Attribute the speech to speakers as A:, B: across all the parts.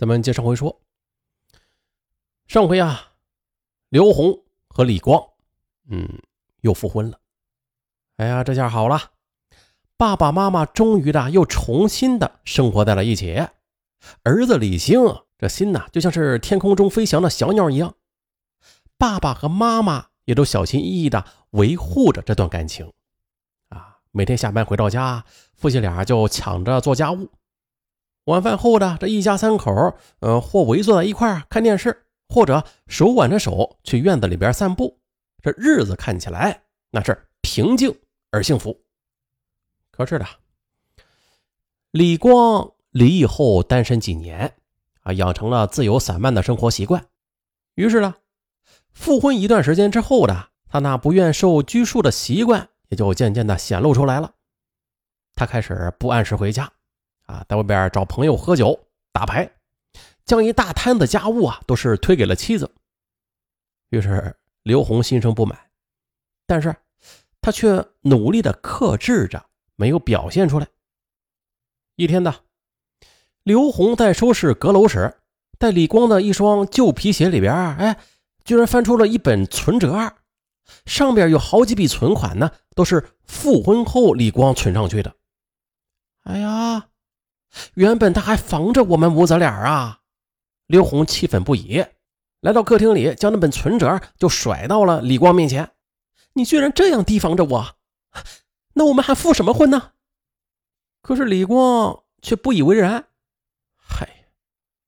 A: 咱们接上回说，上回啊，刘红和李光，嗯，又复婚了。哎呀，这下好了，爸爸妈妈终于的又重新的生活在了一起。儿子李兴这心呐，就像是天空中飞翔的小鸟一样。爸爸和妈妈也都小心翼翼的维护着这段感情。啊，每天下班回到家，夫妻俩就抢着做家务。晚饭后的这一家三口，呃，或围坐在一块看电视，或者手挽着手去院子里边散步。这日子看起来那是平静而幸福。可是的，李光离异后单身几年，啊，养成了自由散漫的生活习惯。于是呢，复婚一段时间之后的他那不愿受拘束的习惯也就渐渐的显露出来了。他开始不按时回家。啊，在外边找朋友喝酒、打牌，将一大摊子家务啊，都是推给了妻子。于是刘红心生不满，但是他却努力的克制着，没有表现出来。一天呢，刘红在收拾阁楼时，在李光的一双旧皮鞋里边，哎，居然翻出了一本存折，上边有好几笔存款呢，都是复婚后李光存上去的。哎呀！原本他还防着我们母子俩啊！刘红气愤不已，来到客厅里，将那本存折就甩到了李光面前。你居然这样提防着我，那我们还复什么婚呢？可是李光却不以为然。嗨，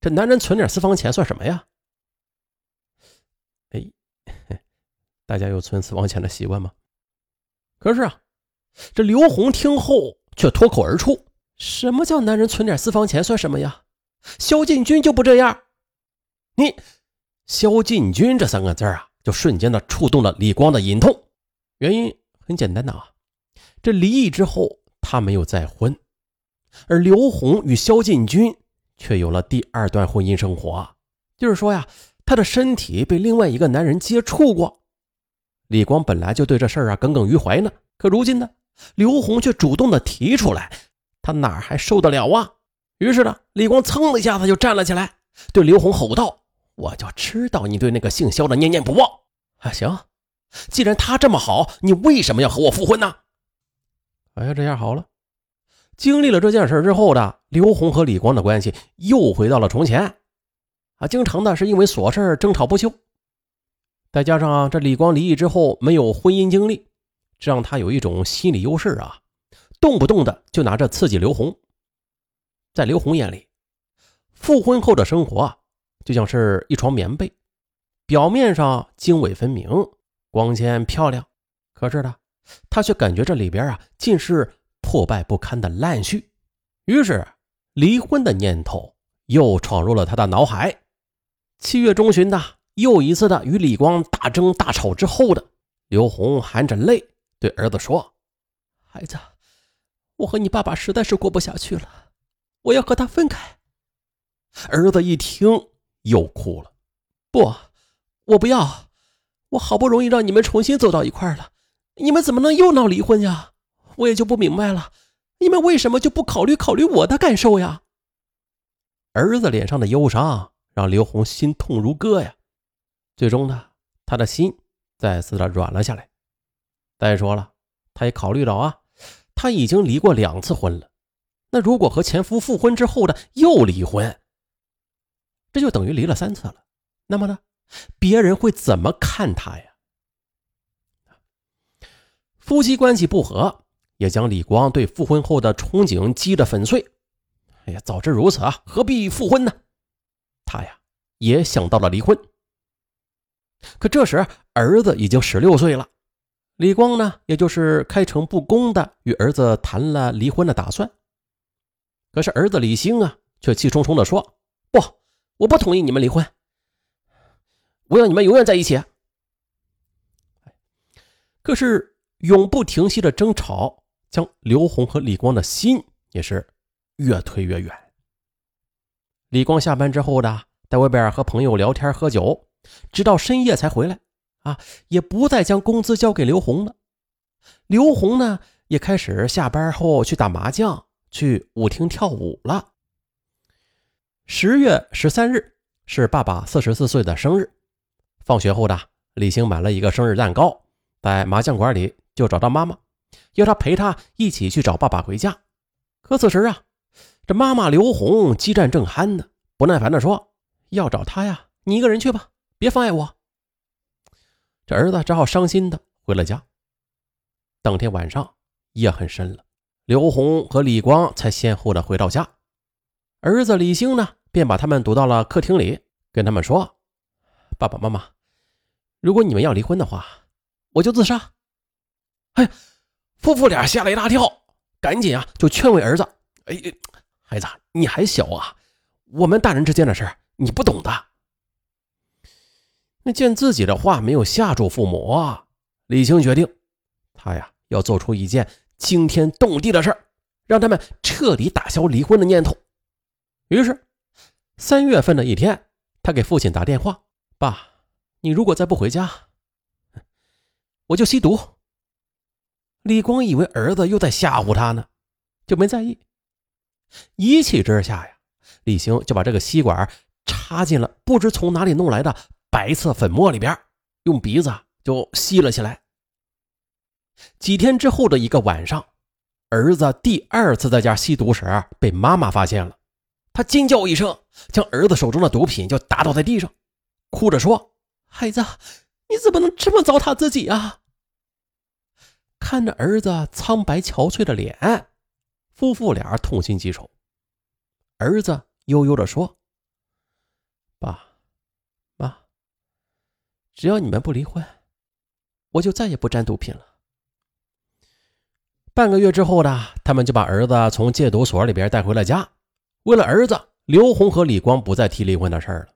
A: 这男人存点私房钱算什么呀？哎，大家有存私房钱的习惯吗？可是啊，这刘红听后却脱口而出。什么叫男人存点私房钱算什么呀？萧进军就不这样。你，萧进军这三个字啊，就瞬间的触动了李光的隐痛。原因很简单的啊，这离异之后他没有再婚，而刘红与萧进军却有了第二段婚姻生活。就是说呀，他的身体被另外一个男人接触过。李光本来就对这事儿啊耿耿于怀呢，可如今呢，刘红却主动的提出来。他哪还受得了啊？于是呢，李光噌的一下子就站了起来，对刘红吼道：“我就知道你对那个姓肖的念念不忘啊！行，既然他这么好，你为什么要和我复婚呢？”哎呀，这下好了，经历了这件事之后的刘红和李光的关系又回到了从前啊，经常的是因为琐事争吵不休，再加上这李光离异之后没有婚姻经历，这让他有一种心理优势啊。动不动的就拿着刺激刘红，在刘红眼里，复婚后的生活啊就像是一床棉被，表面上经纬分明、光鲜漂亮，可是呢，他却感觉这里边啊尽是破败不堪的烂絮。于是，离婚的念头又闯入了他的脑海。七月中旬的又一次的与李光大争大吵之后的刘红含着泪对儿子说：“孩子。”我和你爸爸实在是过不下去了，我要和他分开。儿子一听又哭了，不，我不要，我好不容易让你们重新走到一块了，你们怎么能又闹离婚呀？我也就不明白了，你们为什么就不考虑考虑我的感受呀？儿子脸上的忧伤让刘红心痛如割呀，最终呢，他的心再次的软了下来。再说了，他也考虑到啊。他已经离过两次婚了，那如果和前夫复婚之后的又离婚，这就等于离了三次了。那么呢，别人会怎么看他呀？夫妻关系不和，也将李光对复婚后的憧憬击得粉碎。哎呀，早知如此啊，何必复婚呢？他呀，也想到了离婚。可这时儿子已经十六岁了。李光呢，也就是开诚布公的与儿子谈了离婚的打算。可是儿子李兴啊，却气冲冲的说：“不，我不同意你们离婚，我要你们永远在一起。”可是永不停息的争吵，将刘红和李光的心也是越推越远。李光下班之后的，在外边和朋友聊天喝酒，直到深夜才回来。啊，也不再将工资交给刘红了。刘红呢，也开始下班后去打麻将、去舞厅跳舞了。十月十三日是爸爸四十四岁的生日。放学后的李兴买了一个生日蛋糕，在麻将馆里就找到妈妈，要她陪他一起去找爸爸回家。可此时啊，这妈妈刘红激战正酣呢，不耐烦地说：“要找他呀，你一个人去吧，别妨碍我。”这儿子只好伤心的回了家。当天晚上夜很深了，刘红和李光才先后的回到家。儿子李兴呢，便把他们堵到了客厅里，跟他们说：“爸爸妈妈，如果你们要离婚的话，我就自杀。”哎，夫妇俩吓了一大跳，赶紧啊就劝慰儿子：“哎，孩子，你还小啊，我们大人之间的事你不懂的。”见自己的话没有吓住父母啊，李青决定，他呀要做出一件惊天动地的事让他们彻底打消离婚的念头。于是，三月份的一天，他给父亲打电话：“爸，你如果再不回家，我就吸毒。”李光以为儿子又在吓唬他呢，就没在意。一气之下呀，李青就把这个吸管插进了不知从哪里弄来的白色粉末里边，用鼻子就吸了起来。几天之后的一个晚上，儿子第二次在家吸毒时被妈妈发现了。他惊叫一声，将儿子手中的毒品就打倒在地上，哭着说：“孩子，你怎么能这么糟蹋自己啊？”看着儿子苍白憔悴的脸，夫妇俩痛心疾首。儿子悠悠地说：“爸，只要你们不离婚，我就再也不沾毒品了。”半个月之后呢，他们就把儿子从戒毒所里边带回了家。为了儿子，刘红和李光不再提离婚的事了，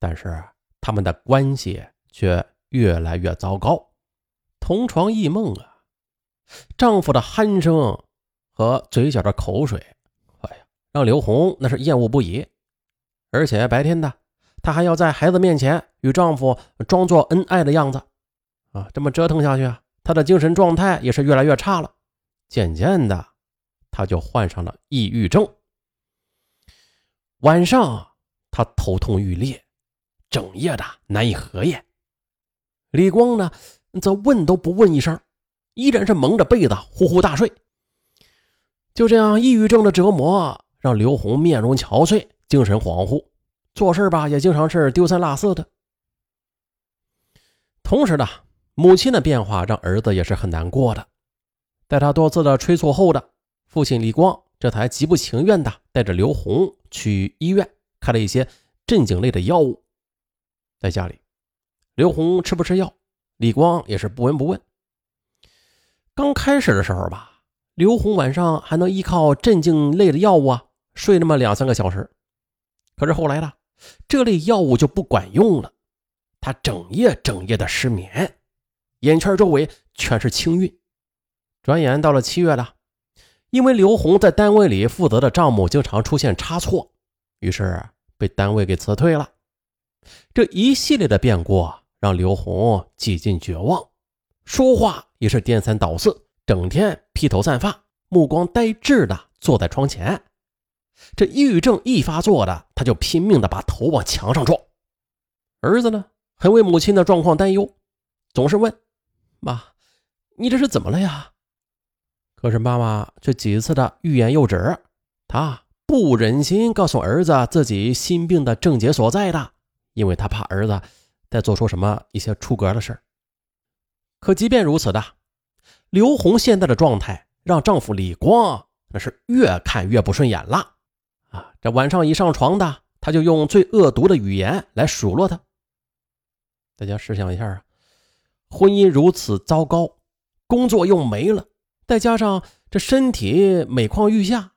A: 但是他们的关系却越来越糟糕。同床异梦啊，丈夫的鼾声和嘴角的口水，哎呀，让刘红那是厌恶不已。而且白天的，她还要在孩子面前与丈夫装作恩爱的样子，啊，这么折腾下去啊，她的精神状态也是越来越差了。渐渐的，她就患上了抑郁症。晚上，他头痛欲裂，整夜的难以合眼。李光呢，则问都不问一声，依然是蒙着被子呼呼大睡。就这样，抑郁症的折磨让刘红面容憔悴，精神恍惚，做事吧也经常是丢三落四的。同时呢，母亲的变化让儿子也是很难过的。在他多次的催促后的父亲李光。这才极不情愿的带着刘红去医院开了一些镇静类的药物。在家里，刘红吃不吃药，李光也是不闻不问。刚开始的时候吧，刘红晚上还能依靠镇静类的药物啊睡那么两三个小时。可是后来呢，这类药物就不管用了，他整夜整夜的失眠，眼圈周围全是青晕。转眼到了七月了。因为刘红在单位里负责的账目经常出现差错，于是被单位给辞退了。这一系列的变故让刘红几近绝望，说话也是颠三倒四，整天披头散发，目光呆滞的坐在窗前。这抑郁症一发作的，他就拼命的把头往墙上撞。儿子呢，很为母亲的状况担忧，总是问：“妈，你这是怎么了呀？”可是妈妈却几次的欲言又止，她不忍心告诉儿子自己心病的症结所在的，因为她怕儿子再做出什么一些出格的事可即便如此的，刘红现在的状态让丈夫李光那是越看越不顺眼了！这晚上一上床的，他就用最恶毒的语言来数落他。大家试想一下啊，婚姻如此糟糕，工作又没了。再加上这身体每况愈下，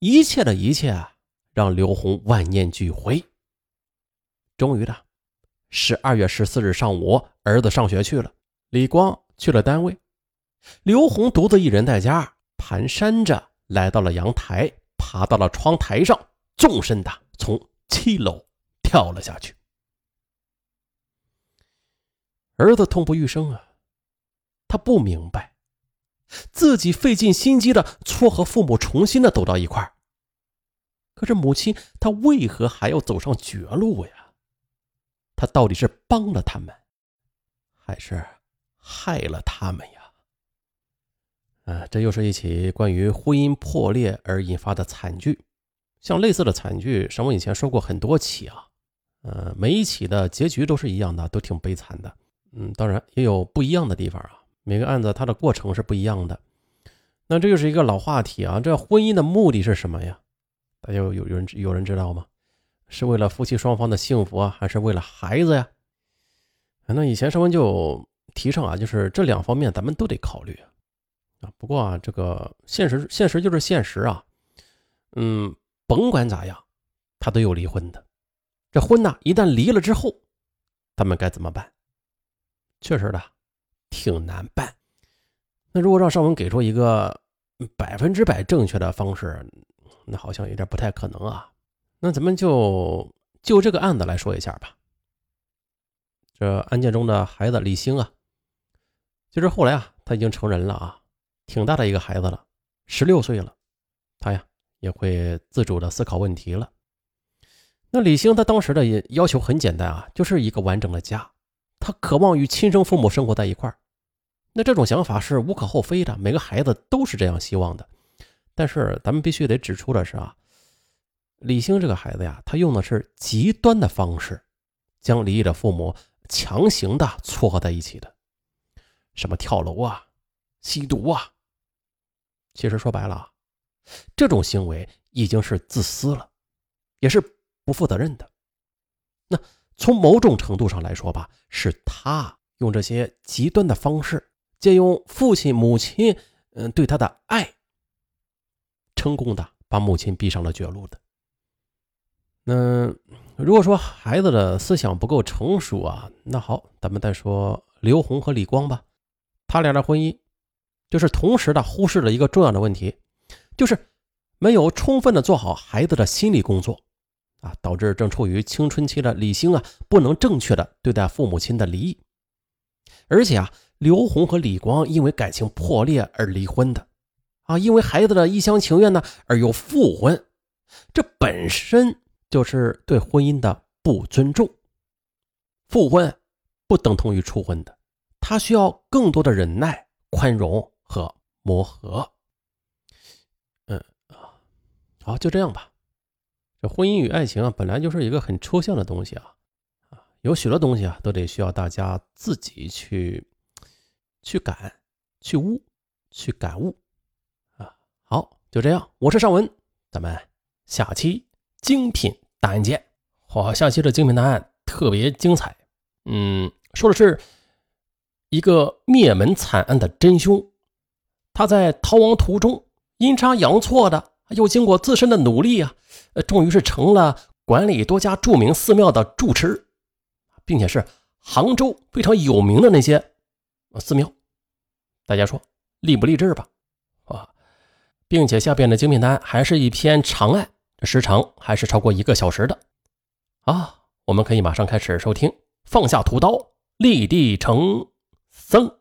A: 一切的一切啊让刘红万念俱灰。终于的，十二月十四日上午，儿子上学去了，李光去了单位，刘红独自一人在家，蹒跚着来到了阳台，爬到了窗台上，纵身的从七楼跳了下去。儿子痛不欲生啊，他不明白。自己费尽心机的撮合父母重新的走到一块可是母亲她为何还要走上绝路呀？她到底是帮了他们，还是害了他们呀？啊，这又是一起关于婚姻破裂而引发的惨剧。像类似的惨剧，沈文以前说过很多起啊。呃，每一起的结局都是一样的，都挺悲惨的。嗯，当然也有不一样的地方啊。每个案子它的过程是不一样的。那这就是一个老话题啊。这婚姻的目的是什么呀？大家有有人有人知道吗？是为了夫妻双方的幸福啊，还是为了孩子呀？那以前沈文就提倡啊，就是这两方面咱们都得考虑啊。啊，不过啊，这个现实现实就是现实啊。嗯，甭管咋样，他都有离婚的。这婚呢，一旦离了之后，他们该怎么办？确实的，挺难办。那如果让尚文给出一个百分之百正确的方式，那好像有点不太可能啊。那咱们就就这个案子来说一下吧。这案件中的孩子李星啊，就是后来啊，他已经成人了啊。挺大的一个孩子了，十六岁了，也会自主的思考问题了。那李星他当时的要求很简单啊，就是一个完整的家，他渴望与亲生父母生活在一块儿。那这种想法是无可厚非的，每个孩子都是这样希望的。但是咱们必须得指出的是啊，李星这个孩子呀，他用的是极端的方式，将离异的父母强行的撮合在一起的，什么跳楼啊。吸毒啊！其实说白了，这种行为已经是自私了，也是不负责任的。那从某种程度上来说吧，是他用这些极端的方式，借用父亲、母亲嗯对他的爱，成功的把母亲逼上了绝路的。那如果说孩子的思想不够成熟啊，那好，咱们再说刘红和李光吧，他俩的婚姻。就是同时的忽视了一个重要的问题，就是没有充分的做好孩子的心理工作，啊，导致正处于青春期的李星啊不能正确的对待父母亲的离异，而且啊，刘红和李光因为感情破裂而离婚的，啊，因为孩子的一厢情愿呢而又复婚，这本身就是对婚姻的不尊重。复婚不等同于初婚的，他需要更多的忍耐、宽容。和磨合，好，就这样吧。这婚姻与爱情啊，本来就是一个很抽象的东西啊，啊，有许多东西啊，都得需要大家自己去去感、去悟、去感悟啊。好，就这样，我是尚文，咱们下期精品答案见。哇，下期的精品答案特别精彩，嗯，说的是一个灭门惨案的真凶。他在逃亡途中阴差阳错的，又经过自身的努力啊，呃，终于是成了管理多家著名寺庙的住持，并且是杭州非常有名的那些寺庙。大家说励不励志吧？啊，并且下边的精品单还是一篇长案，时长还是超过一个小时的啊。我们可以马上开始收听，放下屠刀，立地成僧。